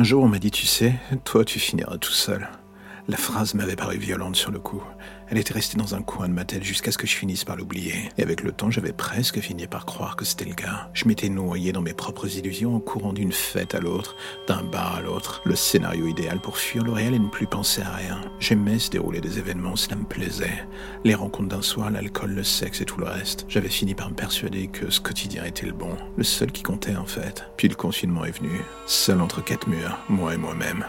Un jour, on m'a dit, tu sais, toi, tu finiras tout seul. La phrase m'avait paru violente sur le coup. Elle était restée dans un coin de ma tête jusqu'à ce que je finisse par l'oublier. Et avec le temps, j'avais presque fini par croire que c'était le cas. Je m'étais noyé dans mes propres illusions en courant d'une fête à l'autre, d'un bar à l'autre. Le scénario idéal pour fuir le réel et ne plus penser à rien. J'aimais se dérouler des événements, cela me plaisait. Les rencontres d'un soir, l'alcool, le sexe et tout le reste. J'avais fini par me persuader que ce quotidien était le bon. Le seul qui comptait en fait. Puis le confinement est venu. Seul entre quatre murs, moi et moi-même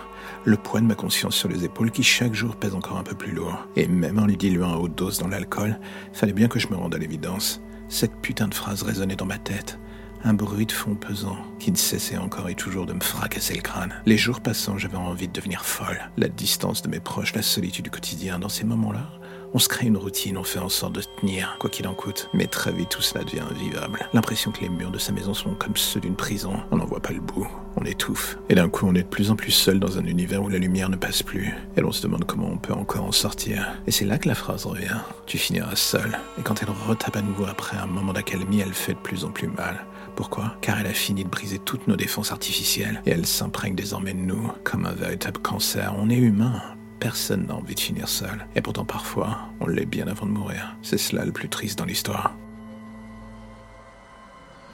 le poids de ma conscience sur les épaules qui chaque jour pèse encore un peu plus lourd. Et même en lui diluant à haute dose dans l'alcool, fallait bien que je me rende à l'évidence. Cette putain de phrase résonnait dans ma tête. Un bruit de fond pesant qui ne cessait encore et toujours de me fracasser le crâne. Les jours passant, j'avais envie de devenir folle. La distance de mes proches, la solitude du quotidien, dans ces moments-là, on se crée une routine, on fait en sorte de tenir, quoi qu'il en coûte. Mais très vite, tout cela devient invivable. L'impression que les murs de sa maison sont comme ceux d'une prison. On n'en voit pas le bout. On étouffe. Et d'un coup, on est de plus en plus seul dans un univers où la lumière ne passe plus. Et l'on se demande comment on peut encore en sortir. Et c'est là que la phrase revient. Tu finiras seul. Et quand elle retape à nouveau après un moment d'accalmie, elle fait de plus en plus mal. Pourquoi? Car elle a fini de briser toutes nos défenses artificielles. Et elle s'imprègne désormais de nous comme un véritable cancer. On est humain, Personne n'a envie de finir seul. Et pourtant parfois, on l'est bien avant de mourir. C'est cela le plus triste dans l'histoire.